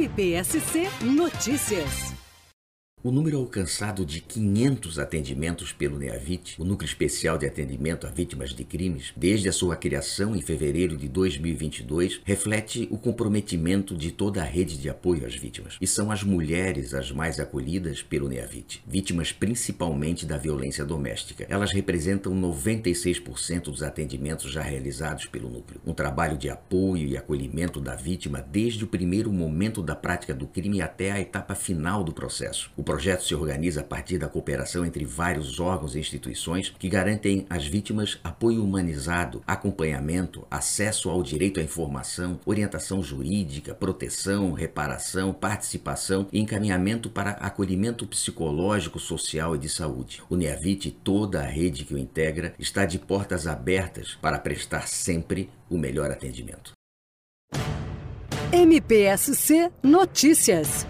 MPSC Notícias. O número alcançado de 500 atendimentos pelo NEAVIT, o Núcleo Especial de Atendimento a Vítimas de Crimes, desde a sua criação em fevereiro de 2022, reflete o comprometimento de toda a rede de apoio às vítimas. E são as mulheres as mais acolhidas pelo NEAVIT, vítimas principalmente da violência doméstica. Elas representam 96% dos atendimentos já realizados pelo núcleo. Um trabalho de apoio e acolhimento da vítima desde o primeiro momento da prática do crime até a etapa final do processo. O projeto se organiza a partir da cooperação entre vários órgãos e instituições que garantem às vítimas apoio humanizado, acompanhamento, acesso ao direito à informação, orientação jurídica, proteção, reparação, participação e encaminhamento para acolhimento psicológico, social e de saúde. O NEAVIT e toda a rede que o integra está de portas abertas para prestar sempre o melhor atendimento. MPSC Notícias